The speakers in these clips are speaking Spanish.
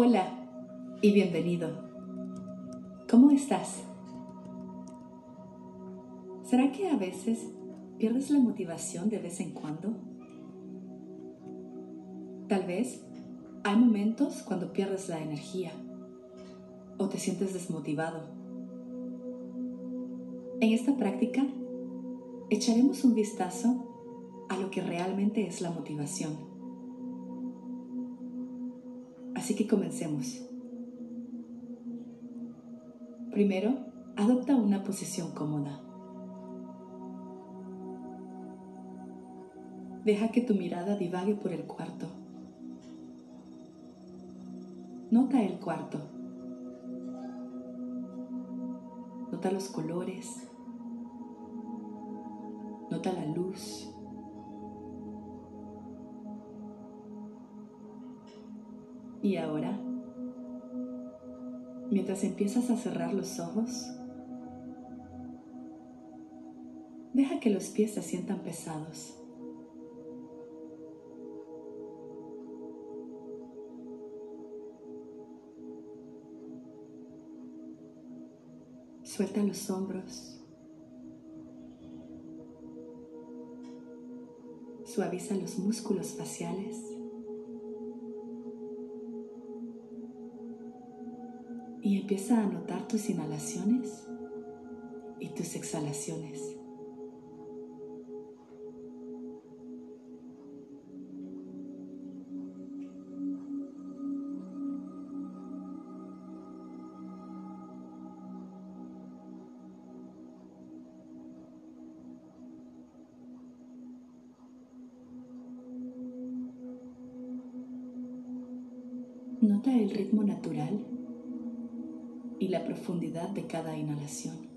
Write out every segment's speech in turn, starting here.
Hola y bienvenido. ¿Cómo estás? ¿Será que a veces pierdes la motivación de vez en cuando? Tal vez hay momentos cuando pierdes la energía o te sientes desmotivado. En esta práctica echaremos un vistazo a lo que realmente es la motivación. Así que comencemos. Primero, adopta una posición cómoda. Deja que tu mirada divague por el cuarto. Nota el cuarto. Nota los colores. Nota la luz. Y ahora, mientras empiezas a cerrar los ojos, deja que los pies se sientan pesados. Suelta los hombros. Suaviza los músculos faciales. Y empieza a notar tus inhalaciones y tus exhalaciones. Nota el ritmo natural la profundidad de cada inhalación.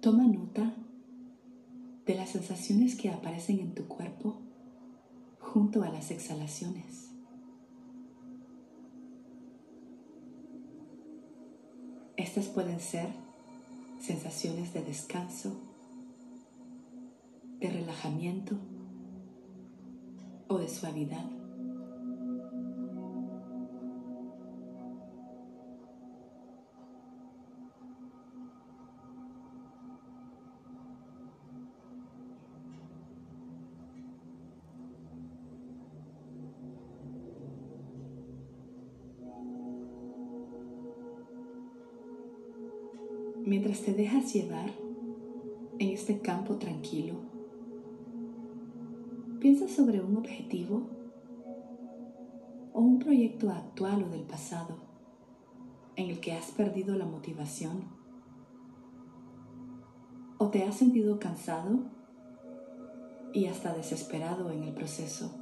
Toma nota de las sensaciones que aparecen en tu cuerpo junto a las exhalaciones. Estas pueden ser sensaciones de descanso, de relajamiento o de suavidad. Te dejas llevar en este campo tranquilo, piensa sobre un objetivo o un proyecto actual o del pasado en el que has perdido la motivación o te has sentido cansado y hasta desesperado en el proceso.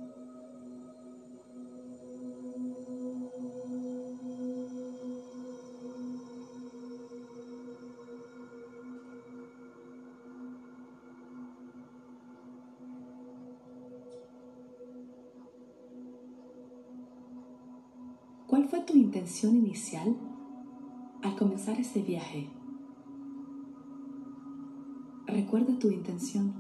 ¿Cuál fue tu intención inicial al comenzar ese viaje? Recuerda tu intención.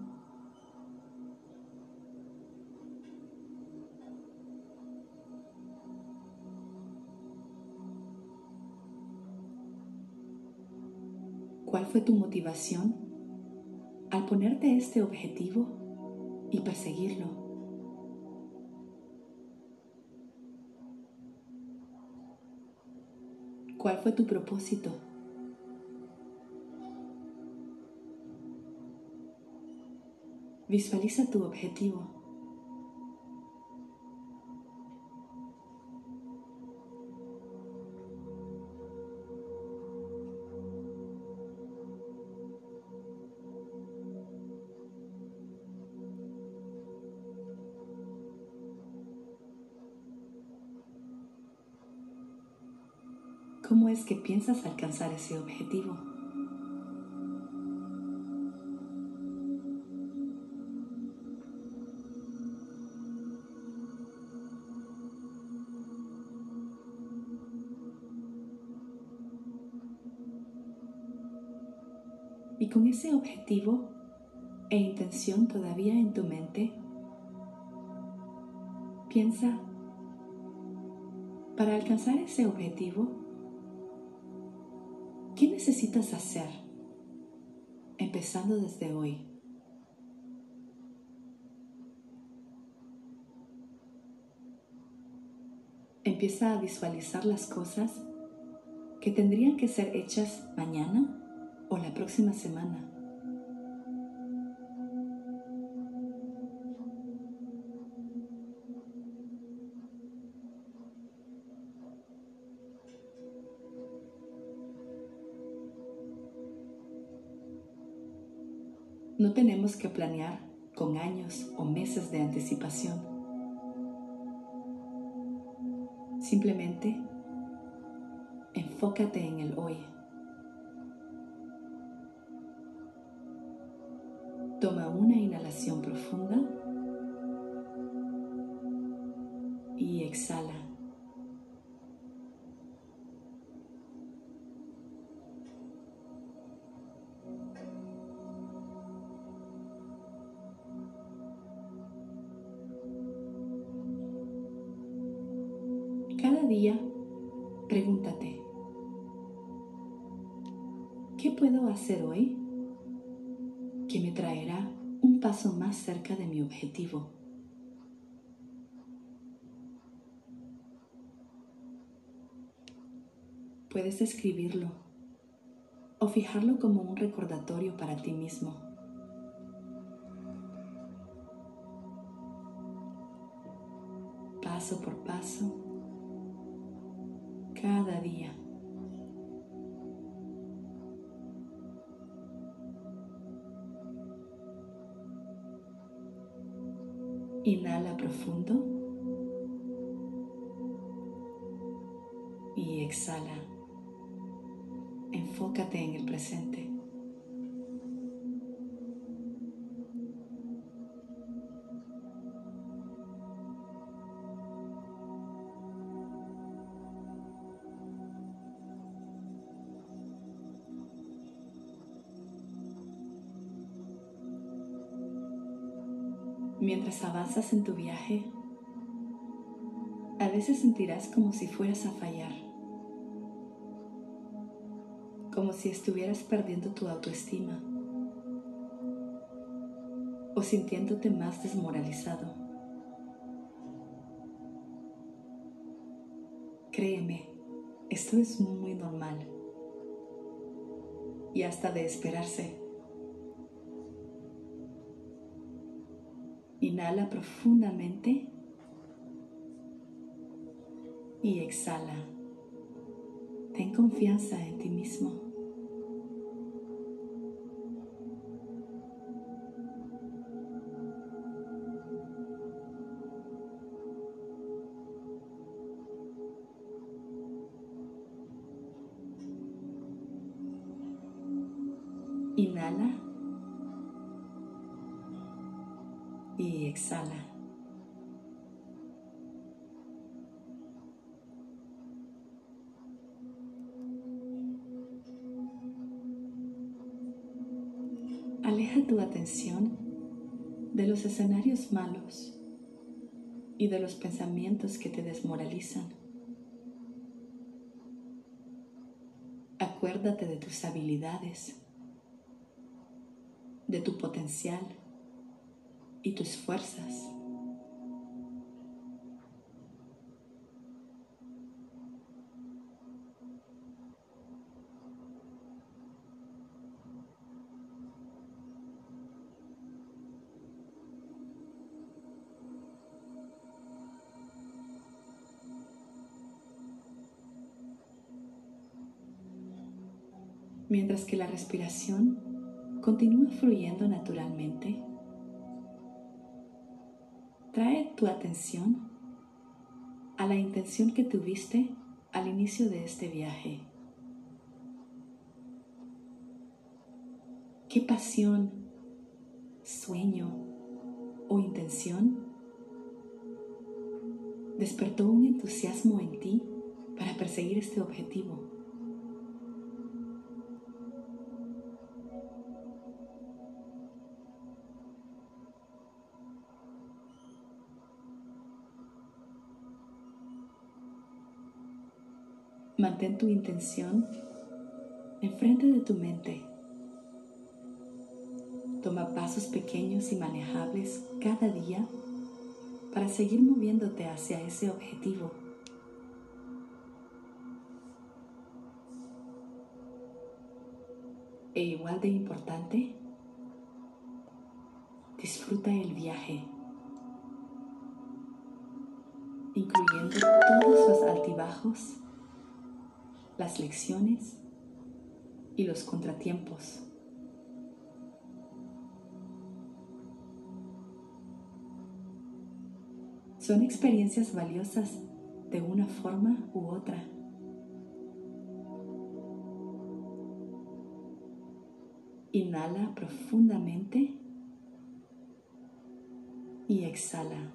¿Cuál fue tu motivación al ponerte este objetivo y perseguirlo? ¿Cuál fue tu propósito? Visualiza tu objetivo. ¿Cómo es que piensas alcanzar ese objetivo? Y con ese objetivo e intención todavía en tu mente, piensa, para alcanzar ese objetivo, ¿qué necesitas hacer? Empezando desde hoy. Empieza a visualizar las cosas que tendrían que ser hechas mañana o la próxima semana. No tenemos que planear con años o meses de anticipación. Simplemente enfócate en el hoy. Toma una inhalación profunda y exhala. Cada día pregúntate, ¿qué puedo hacer hoy que me traerá un paso más cerca de mi objetivo? Puedes escribirlo o fijarlo como un recordatorio para ti mismo. Paso por paso cada día. Inhala profundo y exhala. Enfócate en el presente. Mientras avanzas en tu viaje, a veces sentirás como si fueras a fallar, como si estuvieras perdiendo tu autoestima o sintiéndote más desmoralizado. Créeme, esto es muy normal y hasta de esperarse. Inhala profundamente y exhala. Ten confianza en ti mismo. Aleja tu atención de los escenarios malos y de los pensamientos que te desmoralizan. Acuérdate de tus habilidades, de tu potencial y tus fuerzas. Mientras que la respiración continúa fluyendo naturalmente, Trae tu atención a la intención que tuviste al inicio de este viaje. ¿Qué pasión, sueño o intención despertó un entusiasmo en ti para perseguir este objetivo? Mantén tu intención enfrente de tu mente. Toma pasos pequeños y manejables cada día para seguir moviéndote hacia ese objetivo. E igual de importante, disfruta el viaje, incluyendo todos los altibajos, las lecciones y los contratiempos. Son experiencias valiosas de una forma u otra. Inhala profundamente y exhala.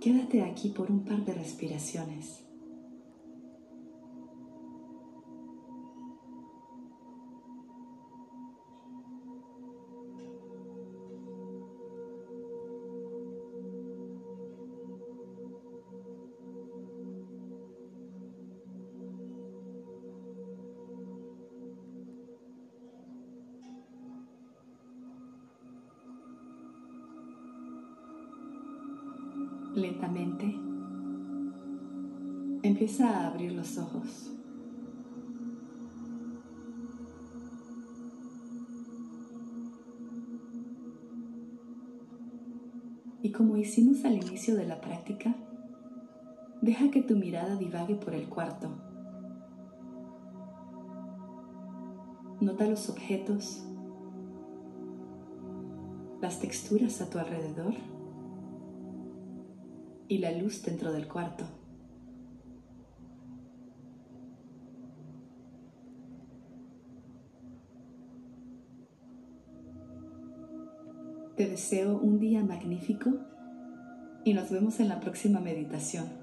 Quédate aquí por un par de respiraciones. Lentamente empieza a abrir los ojos. Y como hicimos al inicio de la práctica, deja que tu mirada divague por el cuarto. Nota los objetos, las texturas a tu alrededor y la luz dentro del cuarto. Te deseo un día magnífico y nos vemos en la próxima meditación.